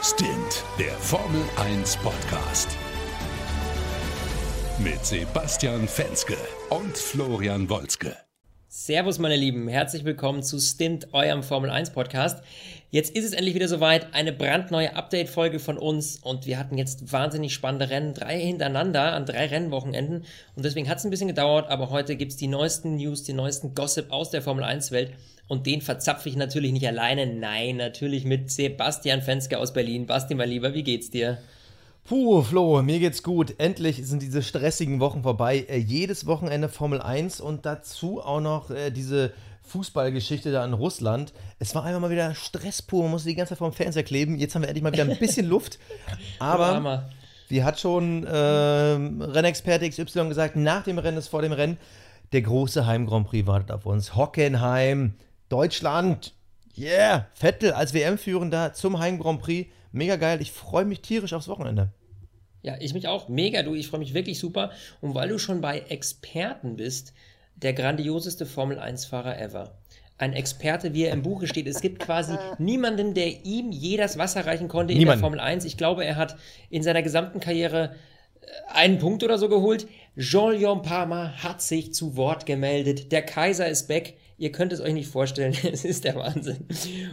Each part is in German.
Stint, der Formel 1 Podcast. Mit Sebastian Fenske und Florian Wolzke. Servus, meine Lieben. Herzlich willkommen zu Stint, eurem Formel 1 Podcast. Jetzt ist es endlich wieder soweit. Eine brandneue Update-Folge von uns. Und wir hatten jetzt wahnsinnig spannende Rennen. Drei hintereinander an drei Rennwochenenden. Und deswegen hat es ein bisschen gedauert. Aber heute gibt es die neuesten News, die neuesten Gossip aus der Formel 1-Welt. Und den verzapfe ich natürlich nicht alleine. Nein, natürlich mit Sebastian Fenske aus Berlin. Basti, mein Lieber, wie geht's dir? Puh, Flo, mir geht's gut. Endlich sind diese stressigen Wochen vorbei. Äh, jedes Wochenende Formel 1 und dazu auch noch äh, diese Fußballgeschichte da in Russland. Es war einfach mal wieder Stress pur. Man musste die ganze Zeit vorm Fernseher kleben. Jetzt haben wir endlich mal wieder ein bisschen Luft. Aber wie hat schon äh, Rennexperte XY gesagt, nach dem Rennen ist vor dem Rennen. Der große Heim Grand Prix wartet auf uns. Hockenheim, Deutschland. Yeah, Vettel als WM-Führender zum Heim Grand Prix. Mega geil. Ich freue mich tierisch aufs Wochenende. Ja, ich mich auch. Mega, du. Ich freue mich wirklich super. Und weil du schon bei Experten bist, der grandioseste Formel 1-Fahrer ever. Ein Experte, wie er im Buche steht. Es gibt quasi niemanden, der ihm je das Wasser reichen konnte in Niemand. der Formel 1. Ich glaube, er hat in seiner gesamten Karriere äh, einen Punkt oder so geholt. Jean-Leon Palmer hat sich zu Wort gemeldet. Der Kaiser ist back. Ihr könnt es euch nicht vorstellen, es ist der Wahnsinn.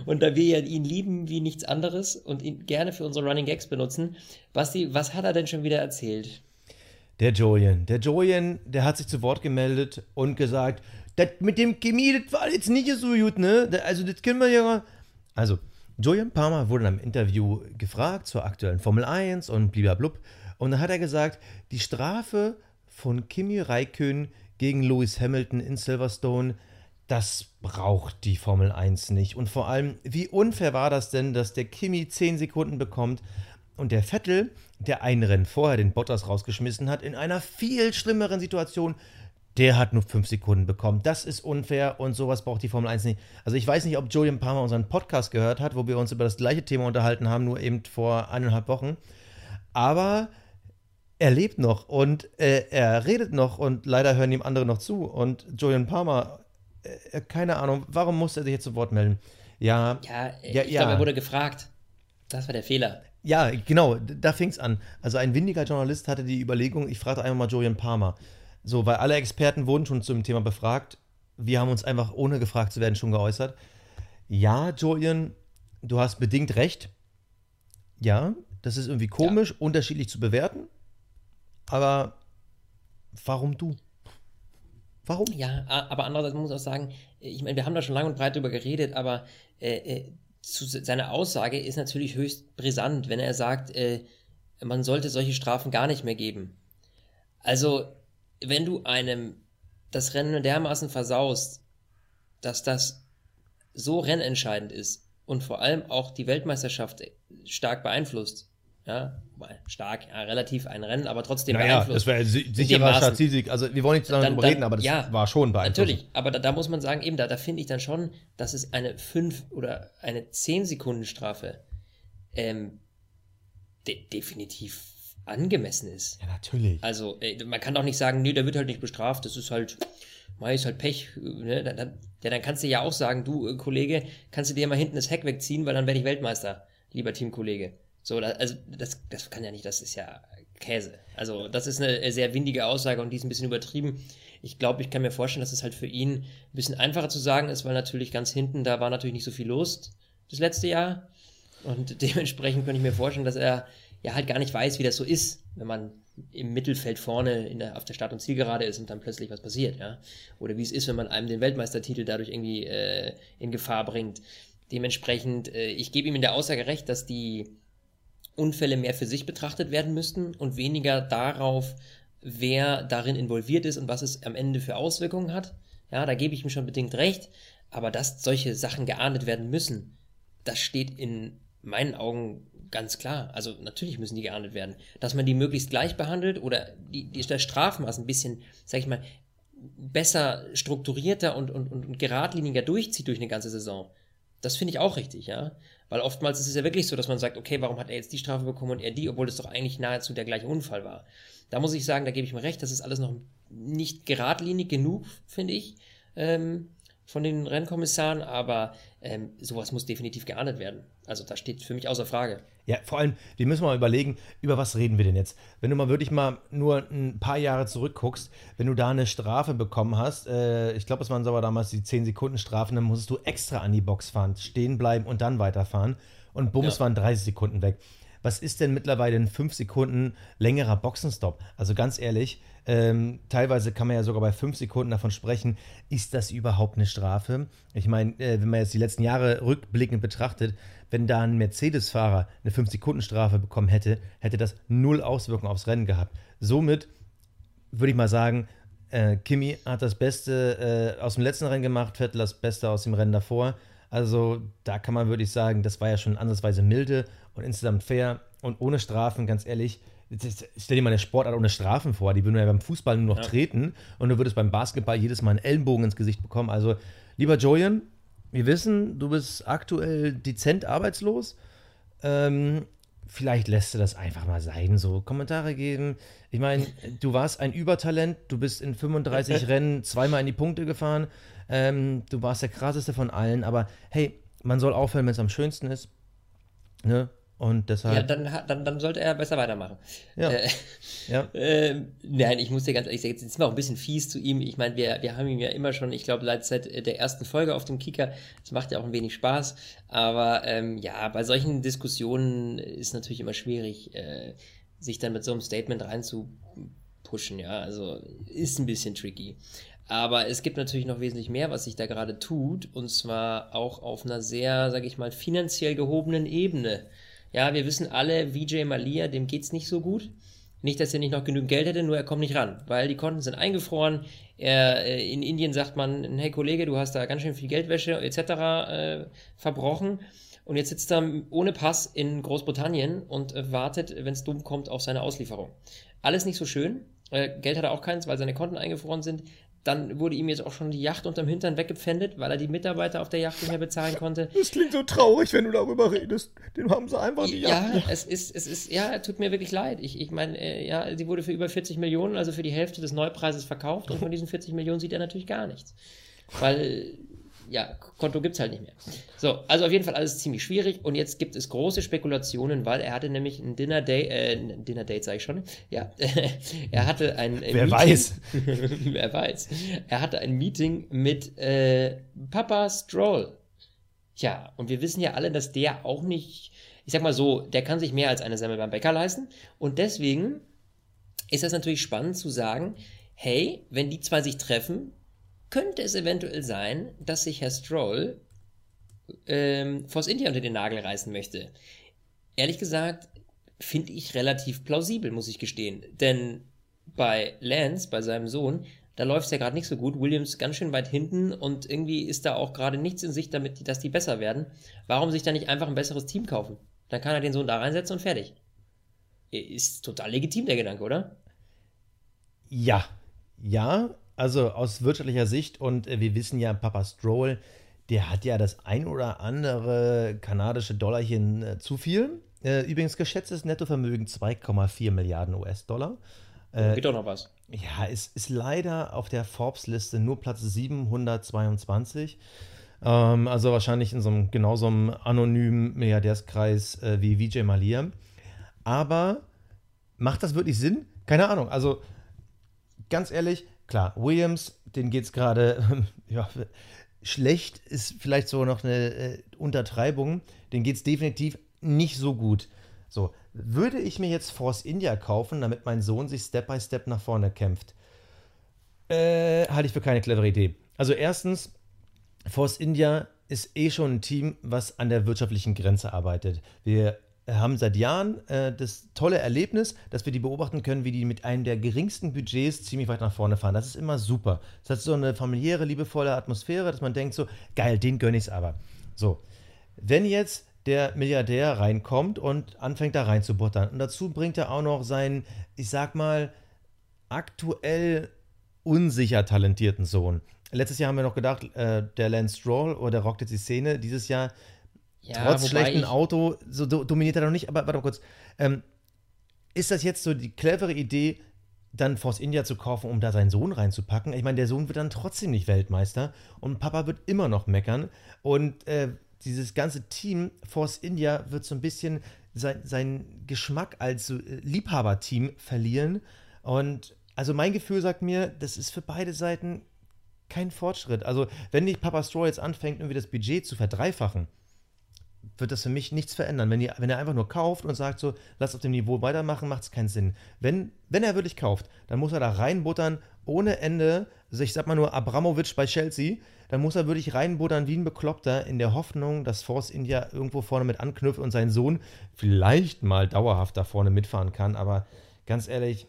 Und da wir ja ihn lieben wie nichts anderes und ihn gerne für unsere Running Gags benutzen, Basti, was hat er denn schon wieder erzählt? Der Julian. Der Julian, der hat sich zu Wort gemeldet und gesagt, das mit dem Chemie, das war jetzt nicht so gut, ne? Also, das können wir ja. Also, Julian Palmer wurde in einem Interview gefragt zur aktuellen Formel 1 und blub. Und dann hat er gesagt, die Strafe von Kimi Räikkönen gegen Lewis Hamilton in Silverstone, das braucht die Formel 1 nicht. Und vor allem, wie unfair war das denn, dass der Kimi 10 Sekunden bekommt und der Vettel, der ein Rennen vorher den Bottas rausgeschmissen hat, in einer viel schlimmeren Situation, der hat nur 5 Sekunden bekommen. Das ist unfair und sowas braucht die Formel 1 nicht. Also ich weiß nicht, ob Julian Palmer unseren Podcast gehört hat, wo wir uns über das gleiche Thema unterhalten haben, nur eben vor eineinhalb Wochen. Aber er lebt noch und äh, er redet noch und leider hören ihm andere noch zu. Und Julian Palmer äh, keine Ahnung, warum muss er sich jetzt zu Wort melden? Ja, ja, ja ich ja. glaube, er wurde gefragt. Das war der Fehler. Ja, genau, da fing es an. Also ein windiger Journalist hatte die Überlegung, ich fragte einmal mal Julian Palmer. So, weil alle Experten wurden schon zum Thema befragt. Wir haben uns einfach, ohne gefragt zu werden, schon geäußert. Ja, Julian, du hast bedingt recht. Ja, das ist irgendwie komisch, ja. unterschiedlich zu bewerten. Aber warum du? Warum? Ja, aber andererseits muss man auch sagen, ich meine, wir haben da schon lange und breit drüber geredet, aber äh, äh, seine Aussage ist natürlich höchst brisant, wenn er sagt, äh, man sollte solche Strafen gar nicht mehr geben. Also, wenn du einem das Rennen dermaßen versaust, dass das so rennentscheidend ist und vor allem auch die Weltmeisterschaft stark beeinflusst, ja, stark, ja, relativ ein Rennen, aber trotzdem naja, beeinflusst. Das wäre sicherer Statistik. Also wir wollen nicht lange darüber reden, aber das ja, war schon beeinflusst. Natürlich, aber da, da, muss man sagen, eben, da, da finde ich dann schon, dass es eine 5 oder eine 10 Sekunden Strafe ähm, de definitiv angemessen ist. Ja, natürlich. Also äh, man kann doch nicht sagen, nee, der wird halt nicht bestraft, das ist halt, mal ist halt Pech. Ne? Dann, dann, ja, dann kannst du ja auch sagen, du äh, Kollege, kannst du dir mal hinten das Heck wegziehen, weil dann werde ich Weltmeister, lieber Teamkollege. So, also das, das kann ja nicht, das ist ja Käse. Also das ist eine sehr windige Aussage und die ist ein bisschen übertrieben. Ich glaube, ich kann mir vorstellen, dass es halt für ihn ein bisschen einfacher zu sagen ist, weil natürlich ganz hinten, da war natürlich nicht so viel los das letzte Jahr. Und dementsprechend könnte ich mir vorstellen, dass er ja halt gar nicht weiß, wie das so ist, wenn man im Mittelfeld vorne der, auf der Start- und Zielgerade ist und dann plötzlich was passiert, ja. Oder wie es ist, wenn man einem den Weltmeistertitel dadurch irgendwie äh, in Gefahr bringt. Dementsprechend, äh, ich gebe ihm in der Aussage recht, dass die Unfälle mehr für sich betrachtet werden müssten und weniger darauf, wer darin involviert ist und was es am Ende für Auswirkungen hat. Ja, da gebe ich ihm schon bedingt recht. Aber dass solche Sachen geahndet werden müssen, das steht in meinen Augen ganz klar. Also natürlich müssen die geahndet werden. Dass man die möglichst gleich behandelt oder die, die, das Strafmaß ein bisschen, sag ich mal, besser strukturierter und, und, und geradliniger durchzieht durch eine ganze Saison. Das finde ich auch richtig, ja. Weil oftmals ist es ja wirklich so, dass man sagt, okay, warum hat er jetzt die Strafe bekommen und er die, obwohl es doch eigentlich nahezu der gleiche Unfall war. Da muss ich sagen, da gebe ich mir recht, das ist alles noch nicht geradlinig genug, finde ich, ähm, von den Rennkommissaren, aber ähm, sowas muss definitiv geahndet werden. Also das steht für mich außer Frage. Ja, vor allem, wir müssen mal überlegen, über was reden wir denn jetzt? Wenn du mal wirklich mal nur ein paar Jahre zurückguckst, wenn du da eine Strafe bekommen hast, äh, ich glaube, es waren aber damals die 10-Sekunden-Strafen, dann musstest du extra an die Box fahren, stehen bleiben und dann weiterfahren. Und bums Ja. waren 30 Sekunden weg. Was ist denn mittlerweile in 5 Sekunden längerer Boxenstopp? Also ganz ehrlich, ähm, teilweise kann man ja sogar bei 5 Sekunden davon sprechen, ist das überhaupt eine Strafe? Ich meine, äh, wenn man jetzt die letzten Jahre rückblickend betrachtet, wenn da ein Mercedes-Fahrer eine 5-Sekunden-Strafe bekommen hätte, hätte das null Auswirkungen aufs Rennen gehabt. Somit würde ich mal sagen, äh, Kimi hat das Beste äh, aus dem letzten Rennen gemacht, Vettel das Beste aus dem Rennen davor. Also da kann man wirklich sagen, das war ja schon ansatzweise milde und insgesamt fair und ohne Strafen, ganz ehrlich. Stell dir mal eine Sportart ohne Strafen vor, die würden ja beim Fußball nur noch treten und du würdest beim Basketball jedes Mal einen Ellenbogen ins Gesicht bekommen. Also, lieber Julian, wir wissen, du bist aktuell dezent arbeitslos. Ähm, vielleicht lässt du das einfach mal sein, so Kommentare geben. Ich meine, du warst ein Übertalent, du bist in 35 Rennen zweimal in die Punkte gefahren. Ähm, du warst der krasseste von allen, aber hey, man soll aufhören, wenn es am schönsten ist. Ne? Und Ja, deshalb. dann, hat- dann, dann sollte er besser weitermachen. Ja. Äh, Ja. ähm, nein, ich muss dir ganz ehrlich sagen, jetzt sind wir auch ein bisschen fies zu ihm. Ich meine, wir, wir haben ihn ja immer schon, ich glaube, seit, seit der ersten Folge auf dem Kicker. Das macht ja auch ein wenig Spaß. Aber ähm, ja, bei solchen Diskussionen ist natürlich immer schwierig, äh, sich dann mit so einem Statement reinzupushen. Ja, also ist ein bisschen tricky. Aber es gibt natürlich noch wesentlich mehr, was sich da gerade tut. Und zwar auch auf einer sehr, sag ich mal, finanziell gehobenen Ebene. Ja, wir wissen alle, Vijay Malia, dem geht's nicht so gut. Nicht, dass er nicht noch genügend Geld hätte, nur er kommt nicht ran, weil die Konten sind eingefroren. Er, äh, in Indien sagt man, hey Kollege, du hast da ganz schön viel Geldwäsche etc. Äh, verbrochen. Und jetzt sitzt er ohne Pass in Großbritannien und wartet, wenn es dumm kommt, auf seine Auslieferung. Alles nicht so schön. Äh, Geld hat er auch keins, weil seine Konten eingefroren sind. Dann wurde ihm jetzt auch schon die Yacht unterm Hintern weggepfändet, weil er die Mitarbeiter auf der Yacht nicht mehr bezahlen konnte. Das klingt so traurig, wenn du darüber redest. Den haben sie einfach die Ja, es ist, es ist, ja, tut mir wirklich leid. Ich, ich meine, äh, ja, sie wurde für über 40 Millionen, also für die Hälfte des Neupreises verkauft und von diesen 40 Millionen sieht er natürlich gar nichts. Weil, ja, Konto gibt's halt nicht mehr. So, also auf jeden Fall alles ziemlich schwierig und jetzt gibt es große Spekulationen, weil er hatte nämlich ein Dinner Date, äh, ein Dinner Date sage ich schon, ja, er hatte ein äh, Wer weiß. Wer weiß. Er hatte ein Meeting mit äh, Papa Stroll. Tja, und wir wissen ja alle, dass der auch nicht, ich sag mal so, der kann sich mehr als eine Semmel beim Bäcker leisten. Und deswegen ist das natürlich spannend zu sagen, hey, wenn die zwei sich treffen, könnte es eventuell sein, dass sich Herr Stroll ähm, Force India unter den Nagel reißen möchte. Ehrlich gesagt, finde ich relativ plausibel, muss ich gestehen. Denn bei Lance, bei seinem Sohn, da läuft es ja gerade nicht so gut. Williams ganz schön weit hinten und irgendwie ist da auch gerade nichts in Sicht, damit, dass die besser werden. Warum sich da nicht einfach ein besseres Team kaufen? Dann kann er den Sohn da reinsetzen und fertig. Ist total legitim, der Gedanke, oder? Ja, ja, also aus wirtschaftlicher Sicht und äh, wir wissen ja, Papa Stroll, der hat ja das ein oder andere kanadische Dollarchen äh, zu viel. Äh, übrigens geschätztes Nettovermögen 2,4 Milliarden US-Dollar. Geht doch noch was. Ja, es ist leider auf der Forbes-Liste nur Platz 722. Ähm, also wahrscheinlich in so einem genau so einem anonymen Milliardärskreis äh, wie Vijay Malia. Aber macht das wirklich Sinn? Keine Ahnung. Also ganz ehrlich, klar, Williams, den geht es gerade ja, schlecht, ist vielleicht so noch eine äh, Untertreibung. Den geht es definitiv nicht so gut. So, würde ich mir jetzt Force India kaufen, damit mein Sohn sich Step by Step nach vorne kämpft? Äh, halte ich für keine clevere Idee. Also erstens, Force India ist eh schon ein Team, was an der wirtschaftlichen Grenze arbeitet. Wir haben seit Jahren äh, das tolle Erlebnis, dass wir die beobachten können, wie die mit einem der geringsten Budgets ziemlich weit nach vorne fahren. Das ist immer super. Das hat so eine familiäre, liebevolle Atmosphäre, dass man denkt so, geil, den gönne ich es aber. So, wenn jetzt der Milliardär reinkommt und anfängt da reinzubuttern und dazu bringt er auch noch seinen, ich sag mal, aktuell unsicher talentierten Sohn. Letztes Jahr haben wir noch gedacht, äh, der Lance Stroll oder der rockt jetzt die Szene. Dieses Jahr Ja, trotz ich- Auto, so do dominiert er noch nicht, aber warte mal kurz. Ähm, ist das jetzt so die clevere Idee, dann Force India zu kaufen, um da seinen Sohn reinzupacken? Ich meine, der Sohn wird dann trotzdem nicht Weltmeister und Papa wird immer noch meckern. Und äh, dieses ganze Team, Force India, wird so ein bisschen sein, seinen Geschmack als äh, Liebhaberteam verlieren. Und also mein Gefühl sagt mir, das ist für beide Seiten kein Fortschritt. Also, wenn nicht Papa Straw jetzt anfängt, irgendwie das Budget zu verdreifachen, wird das für mich nichts verändern. Wenn, ihr, wenn er einfach nur kauft und sagt so, lass auf dem Niveau weitermachen, macht es keinen Sinn. Wenn, wenn er wirklich kauft, dann muss er da reinbuttern ohne Ende. Also ich sag mal nur Abramovic bei Chelsea, dann muss er wirklich reinbuttern wie ein Bekloppter in der Hoffnung, dass Force India irgendwo vorne mit anknüpft und sein Sohn vielleicht mal dauerhaft da vorne mitfahren kann. Aber ganz ehrlich,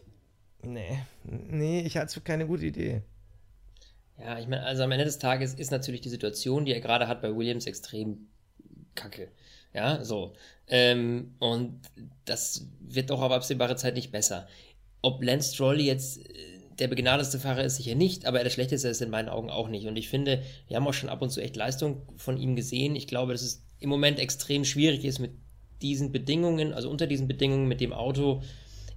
nee, nee, ich halte es für keine gute Idee. Ja, ich meine, also am Ende des Tages ist natürlich die Situation, die er gerade hat bei Williams, extrem kacke. Ja, so. Ähm, und das wird doch auf absehbare Zeit nicht besser. Ob Lance Stroll jetzt äh, der begnadeste Fahrer ist, sicher nicht, aber der schlechteste ist in meinen Augen auch nicht. Und ich finde, wir haben auch schon ab und zu echt Leistung von ihm gesehen. Ich glaube, dass es im Moment extrem schwierig ist mit diesen Bedingungen, also unter diesen Bedingungen mit dem Auto,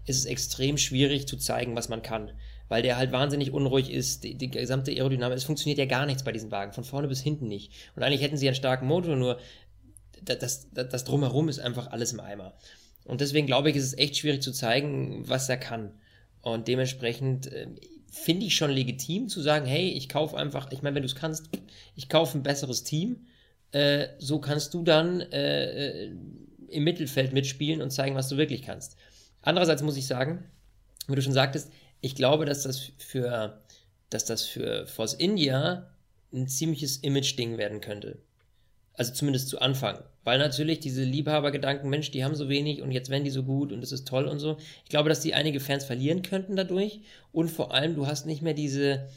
ist es extrem schwierig zu zeigen, was man kann. Weil der halt wahnsinnig unruhig ist, die, die gesamte Aerodynamik, es funktioniert ja gar nichts bei diesen Wagen, von vorne bis hinten nicht. Und eigentlich hätten sie einen starken Motor, nur das, das, das drumherum ist einfach alles im Eimer. Und deswegen glaube ich, ist es echt schwierig zu zeigen, was er kann. Und dementsprechend äh, finde ich schon legitim zu sagen, hey, ich kaufe einfach, ich meine, wenn du es kannst, ich kaufe ein besseres Team. Äh, so kannst du dann äh, äh, im Mittelfeld mitspielen und zeigen, was du wirklich kannst. Andererseits muss ich sagen, wie du schon sagtest, ich glaube, dass das für, dass das für Force India ein ziemliches Image-Ding werden könnte. Also zumindest zu Anfang. Weil natürlich diese Liebhabergedanken, Mensch, die haben so wenig und jetzt werden die so gut und das ist toll und so. Ich glaube, dass die einige Fans verlieren könnten dadurch. Und vor allem, du hast nicht mehr diese,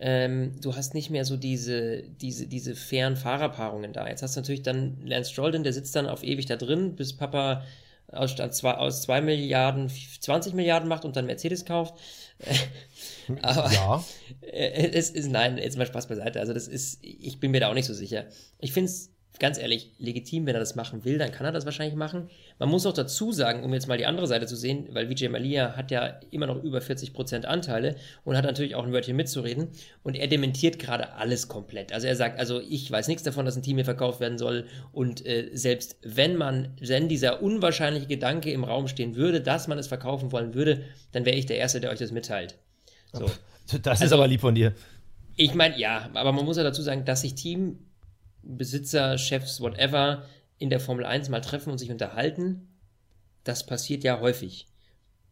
ähm, du hast nicht mehr so diese, diese, diese fairen Fahrerpaarungen da. Jetzt hast du natürlich dann Lance Stroll, der sitzt dann auf ewig da drin, bis Papa aus, zwei, aus 2 Milliarden 20 Milliarden macht und dann Mercedes kauft. Aber ja. es ist, nein, jetzt mal Spaß beiseite. Also das ist, ich bin mir da auch nicht so sicher. Ich finde es ganz ehrlich legitim, wenn er das machen will, dann kann er das wahrscheinlich machen. Man muss auch dazu sagen, um jetzt mal die andere Seite zu sehen, weil Vijay Malia hat ja immer noch über 40% Anteile und hat natürlich auch ein Wörtchen mitzureden und er dementiert gerade alles komplett. Also er sagt, also ich weiß nichts davon, dass ein Team hier verkauft werden soll und äh, selbst wenn man, wenn dieser unwahrscheinliche Gedanke im Raum stehen würde, dass man es verkaufen wollen würde, dann wäre ich der Erste, der euch das mitteilt. So. Das also, ist aber lieb von dir. Ich meine, ja, aber man muss ja dazu sagen, dass sich Teambesitzer, Chefs, whatever, in der Formel 1 mal treffen und sich unterhalten, das passiert ja häufig.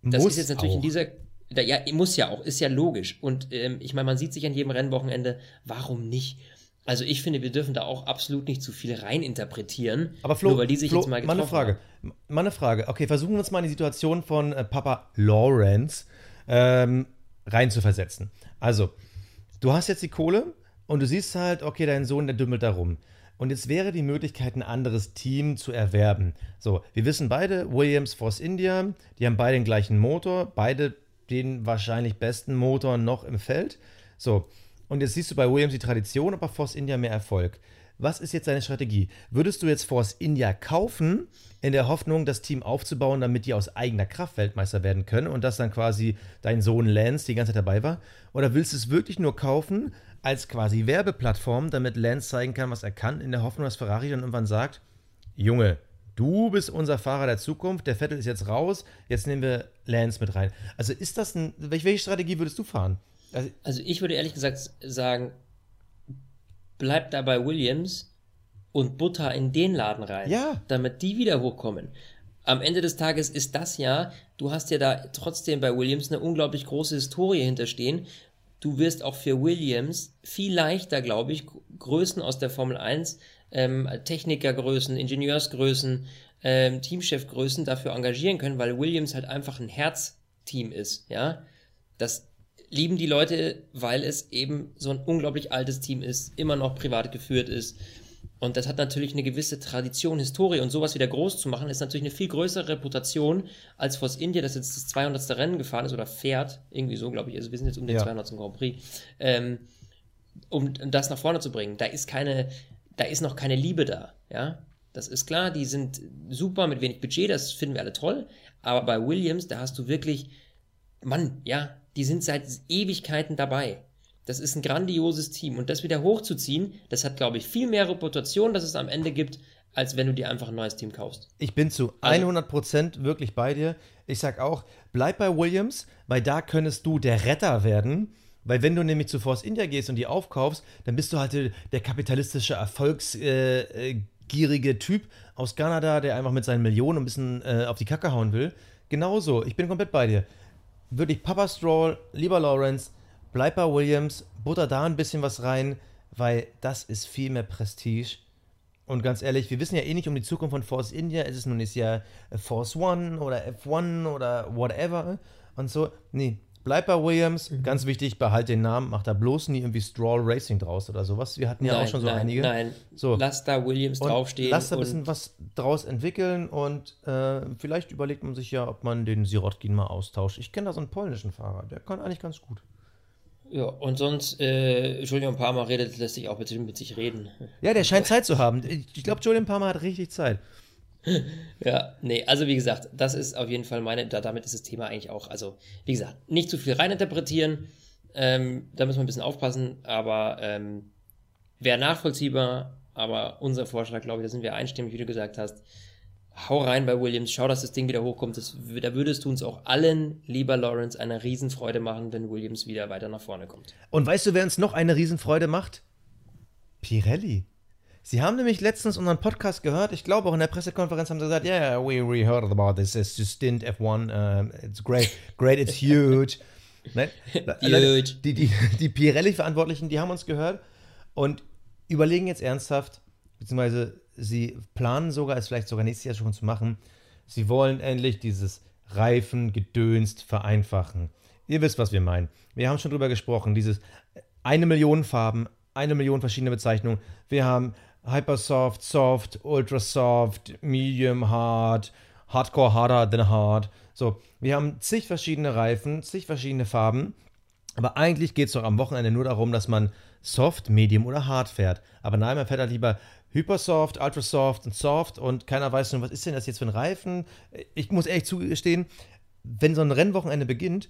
Das muss ist jetzt natürlich auch. in dieser. Ja, muss ja auch, ist ja logisch. Und ähm, ich meine, man sieht sich an jedem Rennwochenende, warum nicht? Also ich finde, wir dürfen da auch absolut nicht zu viel reininterpretieren. Aber Flo, nur weil die sich Flo, jetzt mal getroffen meine Frage, haben. Meine Frage. Okay, versuchen wir uns mal in die Situation von äh, Papa Lawrence ähm, rein zu versetzen. Also, du hast jetzt die Kohle und du siehst halt, okay, dein Sohn, der dümmelt da rum. Und jetzt wäre die Möglichkeit, ein anderes Team zu erwerben. So, wir wissen beide, Williams, Force India, die haben beide den gleichen Motor, beide den wahrscheinlich besten Motor noch im Feld. So, und jetzt siehst du bei Williams die Tradition, aber Force India mehr Erfolg. Was ist jetzt deine Strategie? Würdest du jetzt Force India kaufen, in der Hoffnung, das Team aufzubauen, damit die aus eigener Kraft Weltmeister werden können und dass dann quasi dein Sohn Lance die ganze Zeit dabei war? Oder willst du es wirklich nur kaufen als quasi Werbeplattform, damit Lance zeigen kann, was er kann, in der Hoffnung, dass Ferrari dann irgendwann sagt, Junge, du bist unser Fahrer der Zukunft, der Vettel ist jetzt raus, jetzt nehmen wir Lance mit rein. Also ist das ein, welche Strategie würdest du fahren? Also, also ich würde ehrlich gesagt sagen, bleib da bei Williams und Butter in den Laden rein, ja. damit die wieder hochkommen. Am Ende des Tages ist das ja, du hast ja da trotzdem bei Williams eine unglaublich große Historie hinterstehen. Du wirst auch für Williams viel leichter, glaube ich, Größen aus der Formel 1, ähm, Technikergrößen, Ingenieursgrößen, ähm, Teamchefgrößen dafür engagieren können, weil Williams halt einfach ein Herzteam ist, ja. Das lieben die Leute, weil es eben so ein unglaublich altes Team ist, immer noch privat geführt ist und das hat natürlich eine gewisse Tradition, Historie und sowas wieder groß zu machen, ist natürlich eine viel größere Reputation als Force India, das jetzt das 200. Rennen gefahren ist oder fährt, irgendwie so, glaube ich. Also wir sind jetzt um den ja. 200. Grand Prix. Ähm, um, um das nach vorne zu bringen. Da ist keine, da ist noch keine Liebe da, ja. Das ist klar, die sind super mit wenig Budget, das finden wir alle toll. Aber bei Williams, da hast du wirklich, Mann, ja, die sind seit Ewigkeiten dabei. Das ist ein grandioses Team. Und das wieder hochzuziehen, das hat, glaube ich, viel mehr Reputation, dass es am Ende gibt, als wenn du dir einfach ein neues Team kaufst. Ich bin zu Also- 100% wirklich bei dir. Ich sag auch, bleib bei Williams, weil da könntest du der Retter werden. Weil wenn du nämlich zu Force India gehst und die aufkaufst, dann bist du halt der kapitalistische, erfolgsgierige äh, gierige Typ aus Kanada, der einfach mit seinen Millionen ein bisschen äh, auf die Kacke hauen will. Genauso, ich bin komplett bei dir. Wirklich Papa Stroll, lieber Lawrence, bleib bei Williams, butter da ein bisschen was rein, weil das ist viel mehr Prestige. Und ganz ehrlich, wir wissen ja eh nicht um die Zukunft von Force India. Ist es nun ist ja Force One oder F1 oder whatever und so. Nee, bleib bei Williams. Mhm. Ganz wichtig, behalt den Namen, mach da bloß nie irgendwie Stroll Racing draus oder sowas. Wir hatten ja auch schon so nein, einige. Nein, So. lass da Williams Und draufstehen. Lass da ein bisschen was draus entwickeln und äh, vielleicht überlegt man sich ja, ob man den Sirotkin mal austauscht. Ich kenne da so einen polnischen Fahrer, der kann eigentlich ganz gut. Ja, und sonst, äh, Julian Palmer redet, lässt sich auch mit, mit sich reden. Ja, der scheint Zeit zu haben. Ich, ich glaube, Julian Palmer hat richtig Zeit. Ja, nee, also wie gesagt, das ist auf jeden Fall meine, da, damit ist das Thema eigentlich auch, also wie gesagt, nicht zu viel reininterpretieren, ähm, da müssen wir ein bisschen aufpassen, aber ähm, wäre nachvollziehbar, aber unser Vorschlag, glaube ich, da sind wir einstimmig, wie du gesagt hast, hau rein bei Williams, schau, dass das Ding wieder hochkommt, das, da würdest du uns auch allen, lieber Lawrence, eine Riesenfreude machen, wenn Williams wieder weiter nach vorne kommt. Und weißt du, wer uns noch eine Riesenfreude macht? Pirelli. Sie haben nämlich letztens unseren Podcast gehört. Ich glaube, auch in der Pressekonferenz haben sie gesagt, yeah, we, we heard about this. It's just stint F1. um, it's great. Great, it's huge. Ne? Huge. Die, die, die Pirelli-Verantwortlichen, die haben uns gehört und überlegen jetzt ernsthaft, beziehungsweise sie planen sogar, es vielleicht sogar nächstes Jahr schon zu machen. Sie wollen endlich dieses Reifengedönst vereinfachen. Ihr wisst, was wir meinen. Wir haben schon drüber gesprochen, dieses eine Million Farben, eine Million verschiedene Bezeichnungen. Wir haben Hypersoft, Soft, Ultra Soft, Medium Hard, Hardcore harder than hard. So, wir haben zig verschiedene Reifen, zig verschiedene Farben. Aber eigentlich geht es doch am Wochenende nur darum, dass man Soft, Medium oder Hard fährt. Aber nein, man fährt halt lieber Hypersoft, Ultrasoft und Soft und keiner weiß nun, was ist denn das jetzt für ein Reifen. Ich muss ehrlich zugestehen, wenn so ein Rennwochenende beginnt,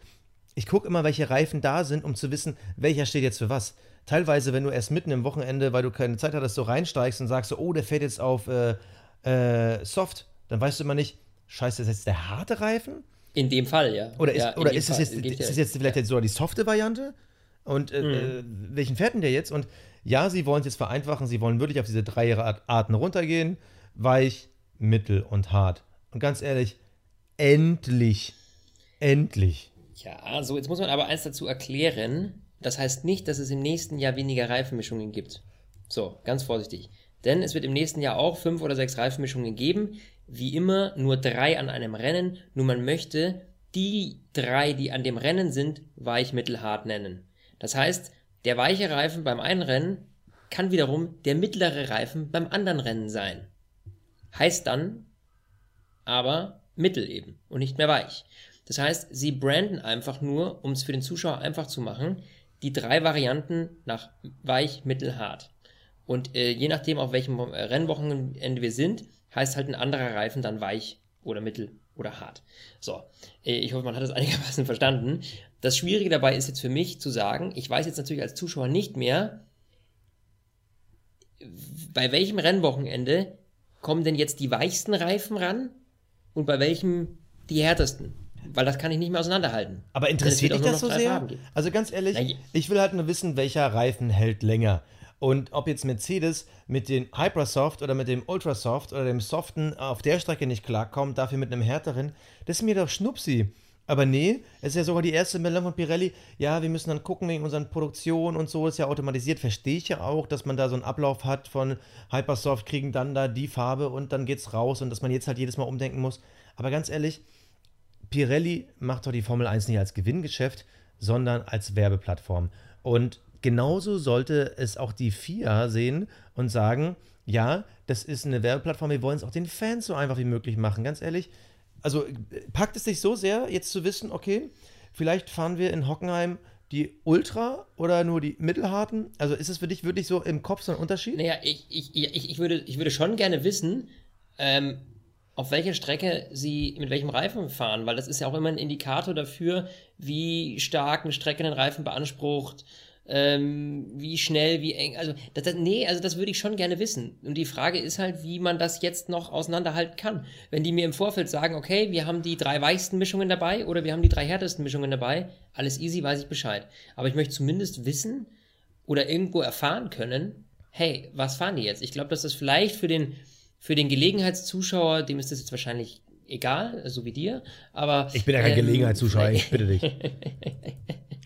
ich gucke immer, welche Reifen da sind, um zu wissen, welcher steht jetzt für was. Teilweise, wenn du erst mitten im Wochenende, weil du keine Zeit hattest, so reinsteigst und sagst so, oh, der fährt jetzt auf äh, äh, Soft, dann weißt du immer nicht, scheiße, ist das jetzt der harte Reifen? In dem Fall, ja. Oder ist, ja, oder ist, das jetzt, ist das jetzt vielleicht jetzt sogar die softe Variante? Und äh, äh, welchen fährt denn der jetzt? Und ja, sie wollen es jetzt vereinfachen, sie wollen wirklich auf diese drei Art- Arten runtergehen: weich, mittel und hart. Und ganz ehrlich, endlich, endlich. Ja, so jetzt muss man aber eins dazu erklären. Das heißt nicht, dass es im nächsten Jahr weniger Reifenmischungen gibt. So, ganz vorsichtig. Denn es wird im nächsten Jahr auch fünf oder sechs Reifenmischungen geben. Wie immer nur drei an einem Rennen. Nur man möchte die drei, die an dem Rennen sind, weich, mittel, hart nennen. Das heißt, der weiche Reifen beim einen Rennen kann wiederum der mittlere Reifen beim anderen Rennen sein. Heißt dann aber mittel eben und nicht mehr weich. Das heißt, sie branden einfach nur, um es für den Zuschauer einfach zu machen, die drei Varianten nach weich, mittel, hart. Und äh, je nachdem, auf welchem Rennwochenende wir sind, heißt halt ein anderer Reifen dann weich oder mittel oder hart. So, äh, ich hoffe, man hat das einigermaßen verstanden. Das Schwierige dabei ist jetzt für mich zu sagen, ich weiß jetzt natürlich als Zuschauer nicht mehr, bei welchem Rennwochenende kommen denn jetzt die weichsten Reifen ran und bei welchem die härtesten? Weil das kann ich nicht mehr auseinanderhalten. Aber interessiert dich das so sehr? Also ganz ehrlich, je- ich will halt nur wissen, welcher Reifen hält länger. Und ob jetzt Mercedes mit dem Hypersoft oder mit dem Ultrasoft oder dem Soften auf der Strecke nicht klarkommt, dafür mit einem härteren, das ist mir doch Schnupsi. Aber nee, es ist ja sogar die erste Meldung von Pirelli. Ja, wir müssen dann gucken wegen unseren Produktionen und so, ist ja automatisiert. Verstehe ich ja auch, dass man da so einen Ablauf hat von Hypersoft kriegen dann da die Farbe und dann geht's raus und dass man jetzt halt jedes Mal umdenken muss. Aber ganz ehrlich, Pirelli macht doch die Formel 1 nicht als Gewinngeschäft, sondern als Werbeplattform. Und genauso sollte es auch die FIA sehen und sagen, ja, das ist eine Werbeplattform, wir wollen es auch den Fans so einfach wie möglich machen. Ganz ehrlich, also äh, packt es dich so sehr, jetzt zu wissen, okay, vielleicht fahren wir in Hockenheim die Ultra oder nur die Mittelharten? Also ist es für dich wirklich so im Kopf so ein Unterschied? Naja, ich, ich, ich, ich, würde, ich würde schon gerne wissen, ähm, auf welcher Strecke sie mit welchem Reifen fahren, weil das ist ja auch immer ein Indikator dafür, wie stark eine Strecke den Reifen beansprucht. ähm, wie schnell, wie eng. Also, das, das, nee, also das würde ich schon gerne wissen. Und die Frage ist halt, wie man das jetzt noch auseinanderhalten kann. Wenn die mir im Vorfeld sagen, okay, wir haben die drei weichsten Mischungen dabei oder wir haben die drei härtesten Mischungen dabei, alles easy, weiß ich Bescheid. Aber ich möchte zumindest wissen oder irgendwo erfahren können, hey, was fahren die jetzt? Ich glaube, dass das vielleicht für den, für den Gelegenheitszuschauer, dem ist das jetzt wahrscheinlich egal, so wie dir, aber. Ich bin ja kein ähm, Gelegenheitszuschauer, ich bitte dich.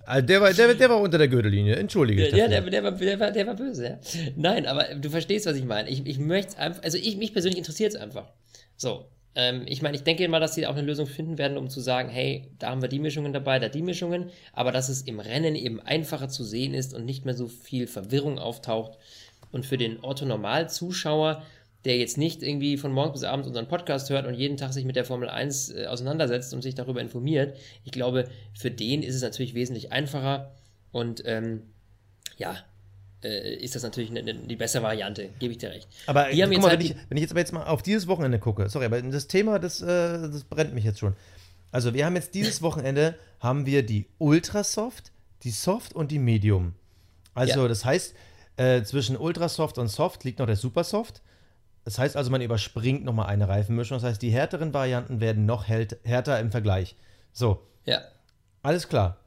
Also der, war, der, der war unter der Gürtellinie, entschuldige. Ja, der, der, war, der, war, der war böse, ja. Nein, aber du verstehst, was ich meine. Ich, ich möchte einfach, also ich, mich persönlich interessiert es einfach. So, ähm, ich meine, ich denke mal, dass sie auch eine Lösung finden werden, um zu sagen, hey, da haben wir die Mischungen dabei, da die Mischungen, aber dass es im Rennen eben einfacher zu sehen ist und nicht mehr so viel Verwirrung auftaucht. Und für den Otto-Normal-Zuschauer der jetzt nicht irgendwie von morgens bis abends unseren Podcast hört und jeden Tag sich mit der Formel 1 äh, auseinandersetzt und sich darüber informiert, ich glaube, für den ist es natürlich wesentlich einfacher und ähm, ja, äh, ist das natürlich eine, eine, die bessere Variante, gebe ich dir recht. Aber die mal, halt wenn, ich, wenn, ich, jetzt aber jetzt mal auf dieses Wochenende gucke, sorry, aber das Thema, das, äh, das brennt mich jetzt schon. Also wir haben jetzt dieses Wochenende, haben wir die Ultrasoft, die Soft und die Medium. Also ja. das heißt, äh, zwischen Ultrasoft und Soft liegt noch der Supersoft. Das heißt also, man überspringt nochmal eine Reifenmischung. Das heißt, die härteren Varianten werden noch härter im Vergleich. So. Ja. Alles klar.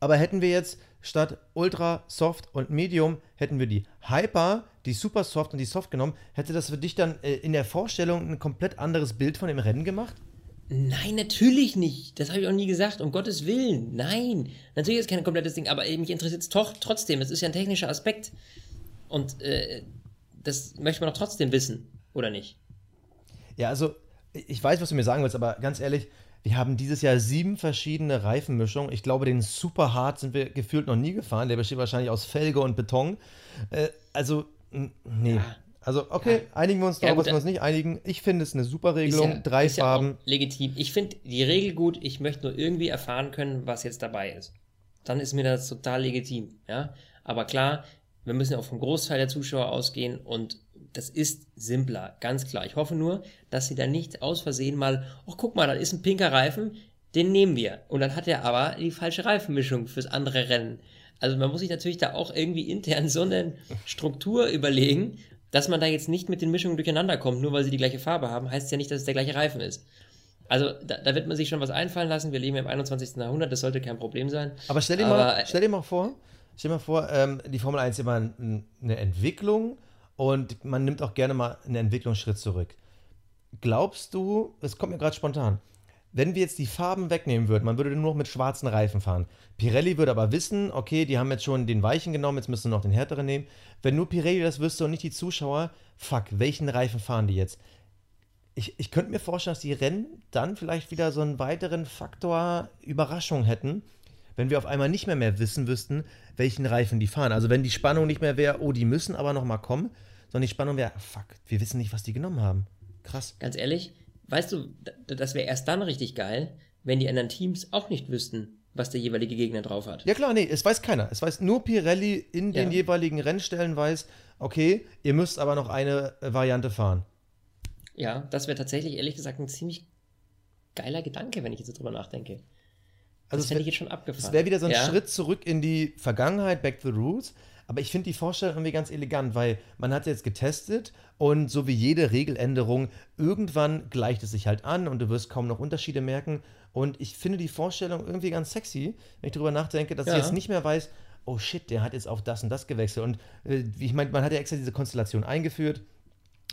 Aber hätten wir jetzt statt Ultra, Soft und Medium, hätten wir die Hyper, die Super Soft und die Soft genommen, hätte das für dich dann äh, in der Vorstellung ein komplett anderes Bild von dem Rennen gemacht? Nein, natürlich nicht. Das habe ich auch nie gesagt. Um Gottes Willen. Nein. Natürlich ist es kein komplettes Ding, aber mich interessiert es doch trotzdem. Es ist ja ein technischer Aspekt. Und äh, das möchte man doch trotzdem wissen, oder nicht? Ja, also ich weiß, was du mir sagen willst, aber ganz ehrlich, wir haben dieses Jahr sieben verschiedene Reifenmischungen. Ich glaube, den Super Hard sind wir gefühlt noch nie gefahren. Der besteht wahrscheinlich aus Felge und Beton. Äh, also, nee. Ja. Also, okay, ja. einigen wir uns darauf, ja, was wir uns nicht einigen. Ich finde es eine super Regelung. Ja, Drei Farben. legitim. Ich finde die Regel gut. Ich möchte nur irgendwie erfahren können, was jetzt dabei ist. Dann ist mir das total legitim. Ja, aber klar, wir müssen auch vom Großteil der Zuschauer ausgehen und das ist simpler, ganz klar. Ich hoffe nur, dass sie da nicht aus Versehen mal, ach guck mal, da ist ein pinker Reifen, den nehmen wir. Und dann hat er aber die falsche Reifenmischung fürs andere Rennen. Also man muss sich natürlich da auch irgendwie intern so eine Struktur überlegen, dass man da jetzt nicht mit den Mischungen durcheinander kommt, nur weil sie die gleiche Farbe haben, heißt ja nicht, dass es der gleiche Reifen ist. Also da, da, wird man sich schon was einfallen lassen. Wir leben im 21. Jahrhundert, das sollte kein Problem sein. Aber stell dir, Aber, mal, stell dir mal vor, Stell dir mal vor, ähm, die Formel 1 ist immer eine Entwicklung und man nimmt auch gerne mal einen Entwicklungsschritt zurück. Glaubst du, es kommt mir gerade spontan, wenn wir jetzt die Farben wegnehmen würden, man würde nur noch mit schwarzen Reifen fahren. Pirelli würde aber wissen, okay, die haben jetzt schon den weichen genommen, jetzt müssen wir noch den härteren nehmen. Wenn nur Pirelli das wüsste und nicht die Zuschauer, fuck, welchen Reifen fahren die jetzt? Ich, ich könnte mir vorstellen, dass die Rennen dann vielleicht wieder so einen weiteren Faktor Überraschung hätten wenn wir auf einmal nicht mehr mehr wissen wüssten, welchen Reifen die fahren. Also wenn die Spannung nicht mehr wäre, oh, die müssen aber noch mal kommen, sondern die Spannung wäre, fuck, wir wissen nicht, was die genommen haben. Krass. Ganz ehrlich, weißt du, das wäre erst dann richtig geil, wenn die anderen Teams auch nicht wüssten, was der jeweilige Gegner drauf hat. Ja klar, nee, es weiß keiner. Es weiß nur Pirelli in den ja. jeweiligen Rennstellen weiß, okay, ihr müsst aber noch eine Variante fahren. Ja, das wäre tatsächlich ehrlich gesagt ein ziemlich geiler Gedanke, wenn ich jetzt drüber nachdenke. Also das fände ich jetzt schon abgefahren. Es wäre wieder so ein ja? Schritt zurück in die Vergangenheit, back to the roots. Aber ich finde die Vorstellung irgendwie ganz elegant, weil man hat jetzt getestet und so wie jede Regeländerung, irgendwann gleicht es sich halt an und du wirst kaum noch Unterschiede merken. Und ich finde die Vorstellung irgendwie ganz sexy, wenn ich darüber nachdenke, dass ja. ich jetzt nicht mehr weiß, oh shit, der hat jetzt auf das und das gewechselt. Und äh, ich meine, man hat ja extra diese Konstellation eingeführt.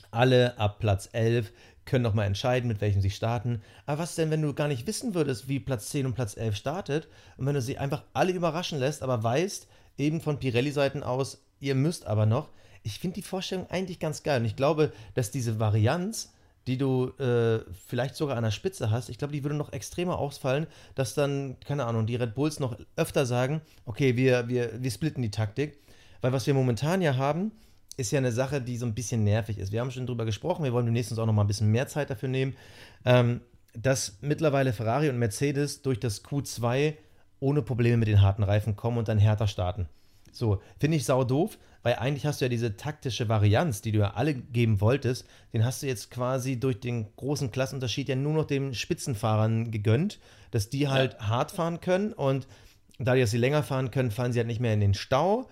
Alle ab Platz 11 können nochmal entscheiden, mit welchem sie starten. Aber was denn, wenn du gar nicht wissen würdest, wie Platz 10 und Platz 11 startet und wenn du sie einfach alle überraschen lässt, aber weißt, eben von Pirelli-Seiten aus, ihr müsst aber noch. Ich finde die Vorstellung eigentlich ganz geil und ich glaube, dass diese Varianz, die du äh, vielleicht sogar an der Spitze hast, ich glaube, die würde noch extremer ausfallen, dass dann, keine Ahnung, die Red Bulls noch öfter sagen, okay, wir, wir, wir splitten die Taktik. Weil was wir momentan ja haben, ist ja eine Sache, die so ein bisschen nervig ist. Wir haben schon drüber gesprochen, wir wollen demnächst uns auch noch mal ein bisschen mehr Zeit dafür nehmen, ähm, dass mittlerweile Ferrari und Mercedes durch das Q2 ohne Probleme mit den harten Reifen kommen und dann härter starten. So, finde ich sau doof, weil eigentlich hast du ja diese taktische Varianz, die du ja alle geben wolltest, den hast du jetzt quasi durch den großen Klassenunterschied ja nur noch den Spitzenfahrern gegönnt, dass die halt ja. hart fahren können und dadurch, dass sie länger fahren können, fahren sie halt nicht mehr in den Stau.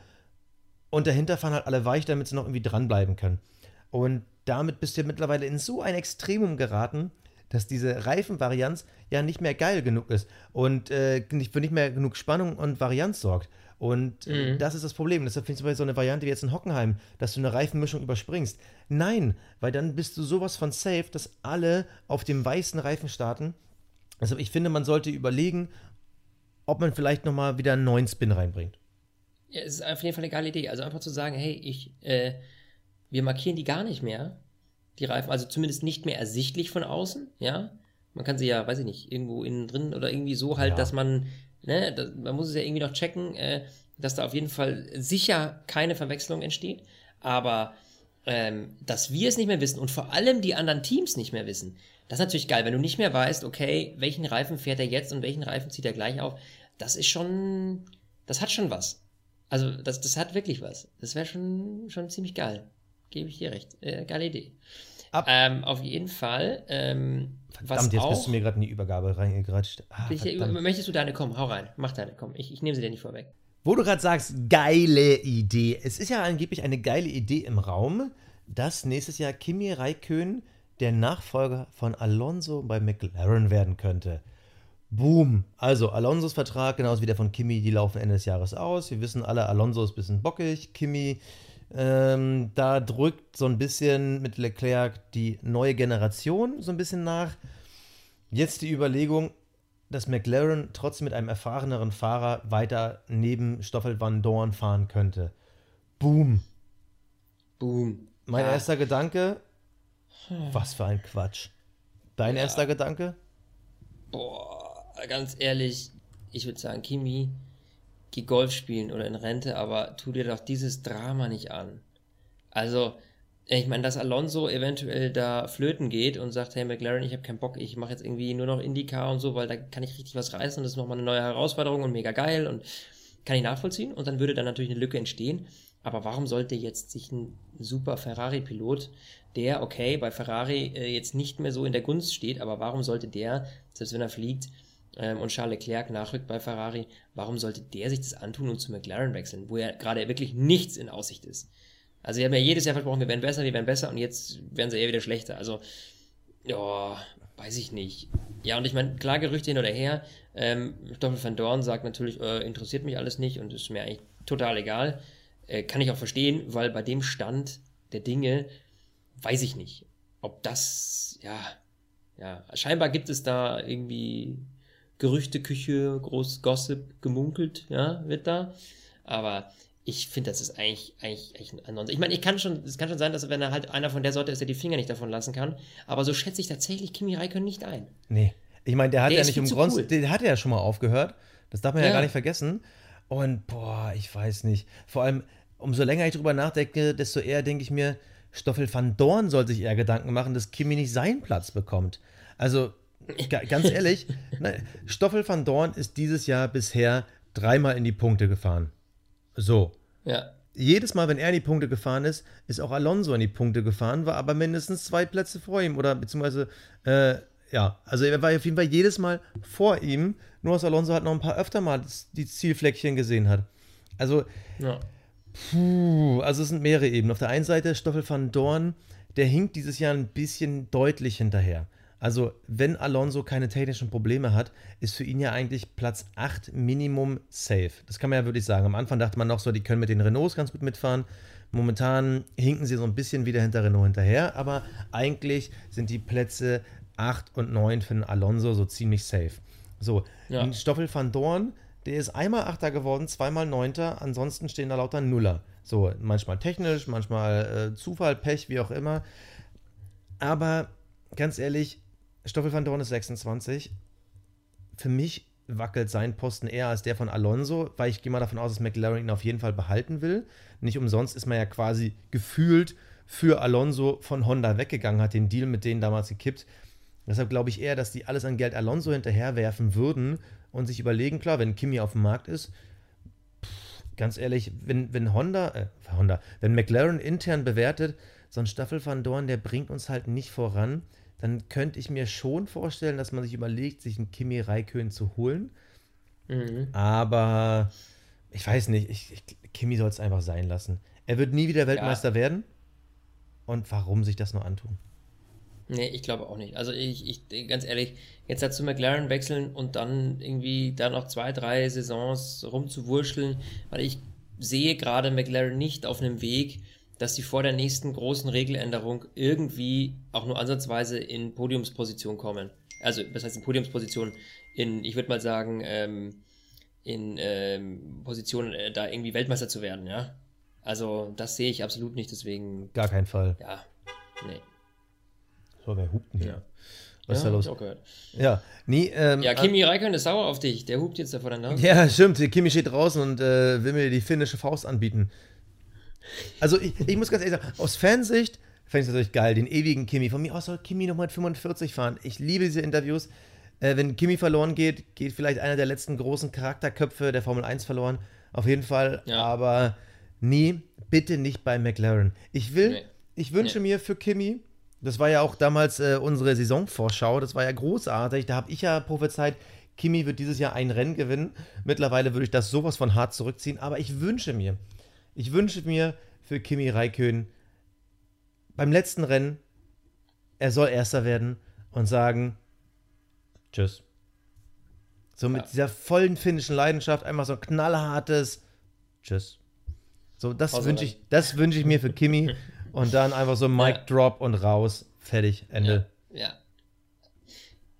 Und dahinter fahren halt alle weich, damit sie noch irgendwie dranbleiben können. Und damit bist du ja mittlerweile in so ein Extremum geraten, dass diese Reifenvarianz ja nicht mehr geil genug ist und äh, nicht, für nicht mehr genug Spannung und Varianz sorgt. Und äh, Mhm. das ist das Problem. Deshalb finde ich zum Beispiel so eine Variante wie jetzt in Hockenheim, dass du eine Reifenmischung überspringst. Nein, weil dann bist du sowas von safe, dass alle auf dem weißen Reifen starten. Also ich finde, man sollte überlegen, ob man vielleicht nochmal wieder einen neuen Spin reinbringt. Ja, es ist auf jeden Fall eine geile Idee. Also einfach zu sagen, hey, ich, äh, wir markieren die gar nicht mehr, die Reifen, also zumindest nicht mehr ersichtlich von außen, ja. Man kann sie ja, weiß ich nicht, irgendwo innen drin oder irgendwie so halt, Ja. dass man, ne, das, man muss es ja irgendwie noch checken, äh, dass da auf jeden Fall sicher keine Verwechslung entsteht. Aber ähm, dass wir es nicht mehr wissen und vor allem die anderen Teams nicht mehr wissen, das ist natürlich geil, wenn du nicht mehr weißt, okay, welchen Reifen fährt er jetzt und welchen Reifen zieht er gleich auf. Das ist schon, das hat schon was. Also, das, das hat wirklich was. Das wäre schon, schon ziemlich geil. Gebe ich dir recht. Äh, geile Idee. Ähm, auf jeden Fall. Ähm, was Verdammt, jetzt auch, bist du mir gerade in die Übergabe reingegratscht. Ah, ich, möchtest du deine? Komm, hau rein. Mach deine, komm. Ich, ich nehme sie dir nicht vorweg. Wo du gerade sagst, geile Idee. Es ist ja angeblich eine geile Idee im Raum, dass nächstes Jahr Kimi Räikkönen der Nachfolger von Alonso bei McLaren werden könnte. Boom. Also Alonsos Vertrag, genauso wie der von Kimi, die laufen Ende des Jahres aus. Wir wissen alle, Alonso ist ein bisschen bockig. Kimi, ähm, da drückt so ein bisschen mit Leclerc die neue Generation so ein bisschen nach. Jetzt die Überlegung, dass McLaren trotzdem mit einem erfahreneren Fahrer weiter neben Stoffel van Dorn fahren könnte. Boom. Boom. Mein Ja. erster Gedanke, was für ein Quatsch. Dein erster Gedanke? Boah, ganz ehrlich, ich würde sagen, Kimi, geh Golf spielen oder in Rente, aber tu dir doch dieses Drama nicht an. Also, ich meine, dass Alonso eventuell da flöten geht und sagt, hey McLaren, ich habe keinen Bock, ich mache jetzt irgendwie nur noch IndyCar und so, weil da kann ich richtig was reißen und das ist nochmal eine neue Herausforderung und mega geil und kann ich nachvollziehen und dann würde dann natürlich eine Lücke entstehen. Aber warum sollte jetzt sich ein super Ferrari-Pilot, der, okay, bei Ferrari äh, jetzt nicht mehr so in der Gunst steht, aber warum sollte der, selbst wenn er fliegt ähm, und Charles Leclerc nachrückt bei Ferrari, warum sollte der sich das antun und zu McLaren wechseln, wo ja gerade wirklich nichts in Aussicht ist? Also, wir haben ja jedes Jahr versprochen, wir werden besser, wir werden besser und jetzt werden sie eher wieder schlechter. Also, ja, weiß ich nicht. Ja, und ich meine, klar, Gerüchte hin oder her. Ähm, Stoffel van Dorn sagt natürlich, äh, interessiert mich alles nicht und ist mir eigentlich total egal. Äh, kann ich auch verstehen, weil bei dem Stand der Dinge weiß ich nicht, ob das, ja, ja, scheinbar gibt es da irgendwie Gerüchteküche, groß Gossip, gemunkelt, ja, wird da. Aber ich finde, das ist eigentlich, eigentlich, eigentlich ein Nonsens. Ich meine, ich kann schon, es kann schon sein, dass wenn er halt einer von der Sorte ist, der die Finger nicht davon lassen kann. Aber so schätze ich tatsächlich Kimi Räikkönen nicht ein. Nee. Ich meine, der hat Der ja nicht umsonst, cool. der hat ja schon mal aufgehört. Das darf man ja, Ja. gar nicht vergessen. Und boah, ich weiß nicht. Vor allem, umso länger ich drüber nachdenke, desto eher denke ich mir, Stoffel van Dorn soll sich eher Gedanken machen, dass Kimi nicht seinen Platz bekommt. Also, ganz ehrlich, ne, Stoffel van Dorn ist dieses Jahr bisher dreimal in die Punkte gefahren. So. Ja. Jedes Mal, wenn er in die Punkte gefahren ist, ist auch Alonso in die Punkte gefahren, war aber mindestens zwei Plätze vor ihm oder beziehungsweise, äh, ja, also er war auf jeden Fall jedes Mal vor ihm, nur dass Alonso halt noch ein paar öfter mal die Zielfleckchen gesehen hat. Also, ja. puh, also es sind mehrere Ebenen. Auf der einen Seite Stoffel van Dorn, der hinkt dieses Jahr ein bisschen deutlich hinterher. Also, wenn Alonso keine technischen Probleme hat, ist für ihn ja eigentlich Platz 8 Minimum safe. Das kann man ja wirklich sagen. Am Anfang dachte man noch so, die können mit den Renaults ganz gut mitfahren. Momentan hinken sie so ein bisschen wieder hinter Renault hinterher, aber eigentlich sind die Plätze 8 und 9 für den Alonso so ziemlich safe. So, Ja. Stoffel van Dorn, der ist einmal Achter geworden, zweimal Neunter, ansonsten stehen da lauter Nuller. So, manchmal technisch, manchmal äh, Zufall, Pech, wie auch immer. Aber ganz ehrlich, Stoffel van Dorn ist 26. Für mich wackelt sein Posten eher als der von Alonso, weil ich gehe mal davon aus, dass McLaren ihn auf jeden Fall behalten will. Nicht umsonst ist man ja quasi gefühlt für Alonso von Honda weggegangen, hat den Deal mit denen damals gekippt. Deshalb glaube ich eher, dass die alles an Geld Alonso hinterherwerfen würden und sich überlegen, klar, wenn Kimi auf dem Markt ist, pff, ganz ehrlich, wenn, wenn Honda, äh, Honda, wenn McLaren intern bewertet, so ein Staffel van Dorn, der bringt uns halt nicht voran, dann könnte ich mir schon vorstellen, dass man sich überlegt, sich einen Kimi Räikkönen zu holen. Mhm. Aber ich weiß nicht, ich, ich, Kimi soll es einfach sein lassen. Er wird nie wieder Weltmeister werden. Und warum sich das nur antun? Nee, ich glaube auch nicht. Also ich, ich ganz ehrlich, jetzt dazu McLaren wechseln und dann irgendwie da noch zwei, drei Saisons rumzuwurschteln, weil ich sehe gerade McLaren nicht auf einem Weg, dass sie vor der nächsten großen Regeländerung irgendwie auch nur ansatzweise in Podiumsposition kommen. Also, was heißt in Podiumsposition? In, ich würde mal sagen, ähm, in ähm, Position, äh, da irgendwie Weltmeister zu werden, ja. Also, das sehe ich absolut nicht, deswegen. Gar keinen Fall. Ja, nee. So, wer hupt denn hier? Ja. Was ist ja, da hab ich los? auch gehört. Ja, nie. Ähm, Ja, Kimi Räikkönen ist sauer auf dich. Der hupt jetzt da vor der Nase. Ja, stimmt. Kimi steht draußen und äh, will mir die finnische Faust anbieten. Also, ich, ich muss ganz ehrlich sagen, aus Fansicht fände ich es natürlich geil, den ewigen Kimi. Von mir aus soll Kimi nochmal 45 fahren. Ich liebe diese Interviews. Äh, wenn Kimi verloren geht, geht vielleicht einer der letzten großen Charakterköpfe der Formel 1 verloren. Auf jeden Fall. Ja. Aber nie, bitte nicht bei McLaren. Ich will, Nee. ich wünsche Nee. mir für Kimi, das war ja auch damals äh, unsere Saisonvorschau, das war ja großartig. Da habe ich ja prophezeit, Kimi wird dieses Jahr ein Rennen gewinnen. Mittlerweile würde ich das sowas von hart zurückziehen, aber ich wünsche mir, ich wünsche mir für Kimi Räikkönen beim letzten Rennen, er soll Erster werden und sagen, tschüss. So mit Ja. dieser vollen finnischen Leidenschaft, einfach so ein knallhartes Tschüss. So, das wünsche ich, das wünsche ich mir für Kimi und dann einfach so Mic Ja. Drop und raus, fertig, Ende. Ja.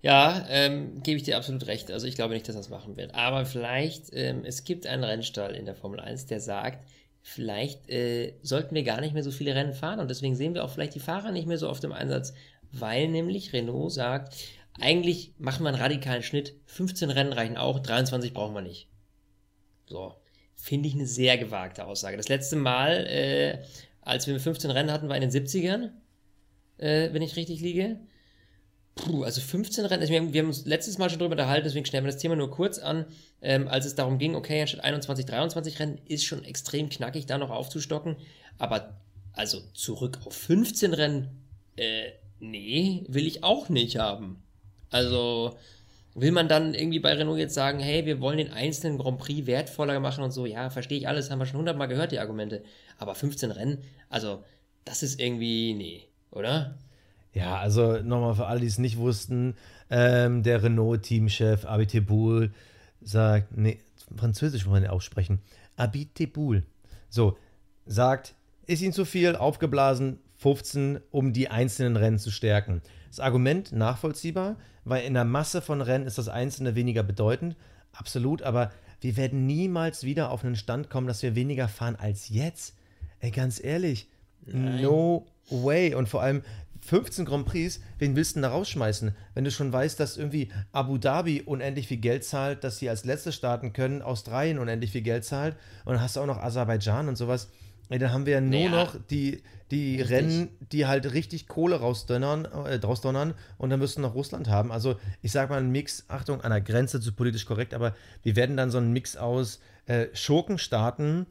Ja, ähm, gebe ich dir absolut recht. Also ich glaube nicht, dass das machen wird. Aber vielleicht, ähm, es gibt einen Rennstall in der Formel 1, der sagt, vielleicht äh, sollten wir gar nicht mehr so viele Rennen fahren und deswegen sehen wir auch vielleicht die Fahrer nicht mehr so oft im Einsatz, weil nämlich Renault sagt, eigentlich machen wir einen radikalen Schnitt, 15 Rennen reichen auch, 23 brauchen wir nicht. So, finde ich eine sehr gewagte Aussage. Das letzte Mal, äh, als wir 15 Rennen hatten, war in den 70ern, äh, wenn ich richtig liege. Puh, also 15 Rennen, also wir, haben, wir haben uns letztes Mal schon drüber unterhalten, deswegen stellen wir das Thema nur kurz an, ähm, als es darum ging, okay, anstatt 21, 23 Rennen ist schon extrem knackig, da noch aufzustocken, aber also zurück auf 15 Rennen, äh, nee, will ich auch nicht haben. Also will man dann irgendwie bei Renault jetzt sagen, hey, wir wollen den einzelnen Grand Prix wertvoller machen und so, ja, verstehe ich alles, haben wir schon hundertmal gehört, die Argumente, aber 15 Rennen, also das ist irgendwie, nee, oder? Ja, also nochmal für alle, die es nicht wussten, ähm, der Renault-Teamchef Abiteboul sagt, nee, Französisch wollen wir aussprechen, Abiteboul, so, sagt, ist ihnen zu viel, aufgeblasen, 15, um die einzelnen Rennen zu stärken. Das Argument nachvollziehbar, weil in der Masse von Rennen ist das Einzelne weniger bedeutend, absolut, aber wir werden niemals wieder auf einen Stand kommen, dass wir weniger fahren als jetzt. Ey, ganz ehrlich, no way. Und vor allem 15 Grand Prix, wen willst du denn da rausschmeißen? Wenn du schon weißt, dass irgendwie Abu Dhabi unendlich viel Geld zahlt, dass sie als letzte starten können, Australien unendlich viel Geld zahlt und dann hast du auch noch Aserbaidschan und sowas. Ey, dann haben wir ja nur Naja. noch die, die Richtig. Rennen, die halt richtig Kohle rausdonnern, äh, rausdonnern und dann wirst du noch Russland haben. Also ich sag mal einen Mix, Achtung, an der Grenze zu politisch korrekt, aber wir werden dann so einen Mix aus äh, Schurkenstaaten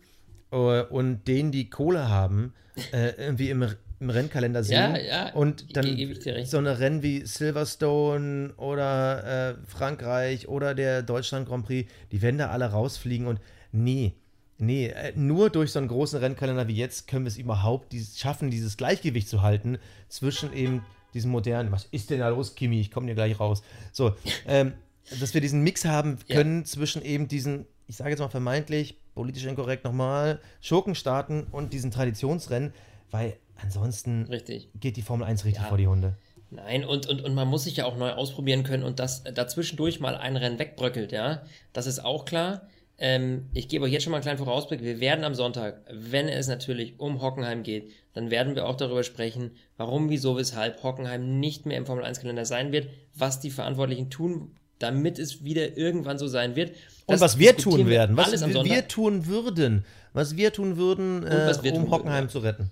äh, und denen, die Kohle haben, äh, irgendwie im, im Rennkalender sehen. Ja, ja, Und dann so eine Rennen wie Silverstone oder äh, Frankreich oder der Deutschland Grand Prix, die werden da alle rausfliegen und nee, nee, äh, nur durch so einen großen Rennkalender wie jetzt können wir es überhaupt dieses, schaffen, dieses Gleichgewicht zu halten zwischen eben diesem modernen, was ist denn da los, Kimi, ich komme dir gleich raus. So, ähm, dass wir diesen Mix haben Ja. können zwischen eben diesen, ich sage jetzt mal vermeintlich, politisch inkorrekt nochmal, Schurkenstaaten und diesen Traditionsrennen, weil ansonsten Richtig. geht die Formel 1 richtig Ja. vor die Hunde. Nein, und, und, und man muss sich ja auch neu ausprobieren können und dass dazwischendurch mal ein Rennen wegbröckelt, ja. Das ist auch klar. Ähm, ich gebe euch jetzt schon mal einen kleinen Vorausblick. Wir werden am Sonntag, wenn es natürlich um Hockenheim geht, dann werden wir auch darüber sprechen, warum, wieso, weshalb Hockenheim nicht mehr im Formel 1-Kalender sein wird, was die Verantwortlichen tun, damit es wieder irgendwann so sein wird. Und was wir tun werden, was wir, tun würden, was wir tun würden, äh, wir um tun würden, Hockenheim ja. zu retten.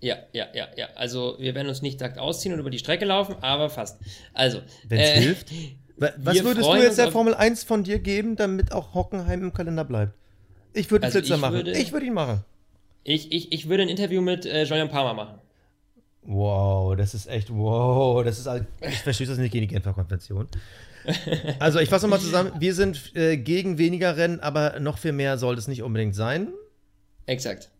Ja, ja, ja, ja. Also wir werden uns nicht nackt ausziehen und über die Strecke laufen, aber fast. Also, Wenn es äh, hilft. Wa- Was würdest du jetzt der Formel 1 von dir geben, damit auch Hockenheim im Kalender bleibt? Ich würde Also Flitzer ich machen. würde- ich würde ihn machen. Ich, ich, ich würde ein Interview mit äh, Julian Palmer machen. Wow, das ist echt, wow, das ist, ich verstehe das nicht gegen die Genfer Konvention. Also ich fasse nochmal zusammen, wir sind äh, gegen weniger Rennen, aber noch viel mehr soll es nicht unbedingt sein. Exakt.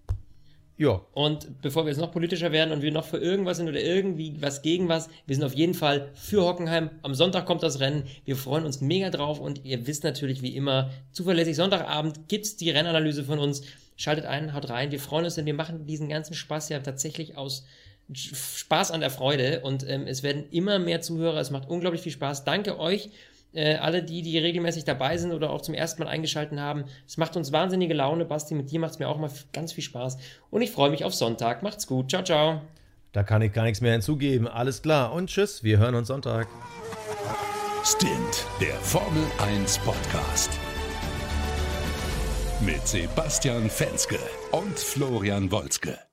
Ja. Und bevor wir jetzt noch politischer werden und wir noch für irgendwas sind oder irgendwie was gegen was, wir sind auf jeden Fall für Hockenheim. Am Sonntag kommt das Rennen. Wir freuen uns mega drauf und ihr wisst natürlich wie immer, zuverlässig Sonntagabend gibt's die Rennanalyse von uns. Schaltet ein, haut rein. Wir freuen uns, denn wir machen diesen ganzen Spaß ja tatsächlich aus Spaß an der Freude und ähm, es werden immer mehr Zuhörer. Es macht unglaublich viel Spaß. Danke euch äh, alle die, die regelmäßig dabei sind oder auch zum ersten Mal eingeschaltet haben. Es macht uns wahnsinnige Laune. Basti, mit dir macht es mir auch mal ganz viel Spaß. Und ich freue mich auf Sonntag. Macht's gut. Ciao, ciao. Da kann ich gar nichts mehr hinzugeben. Alles klar und tschüss. Wir hören uns Sonntag. Stint, der Formel 1 Podcast. Mit Sebastian Fenske und Florian Wolzke.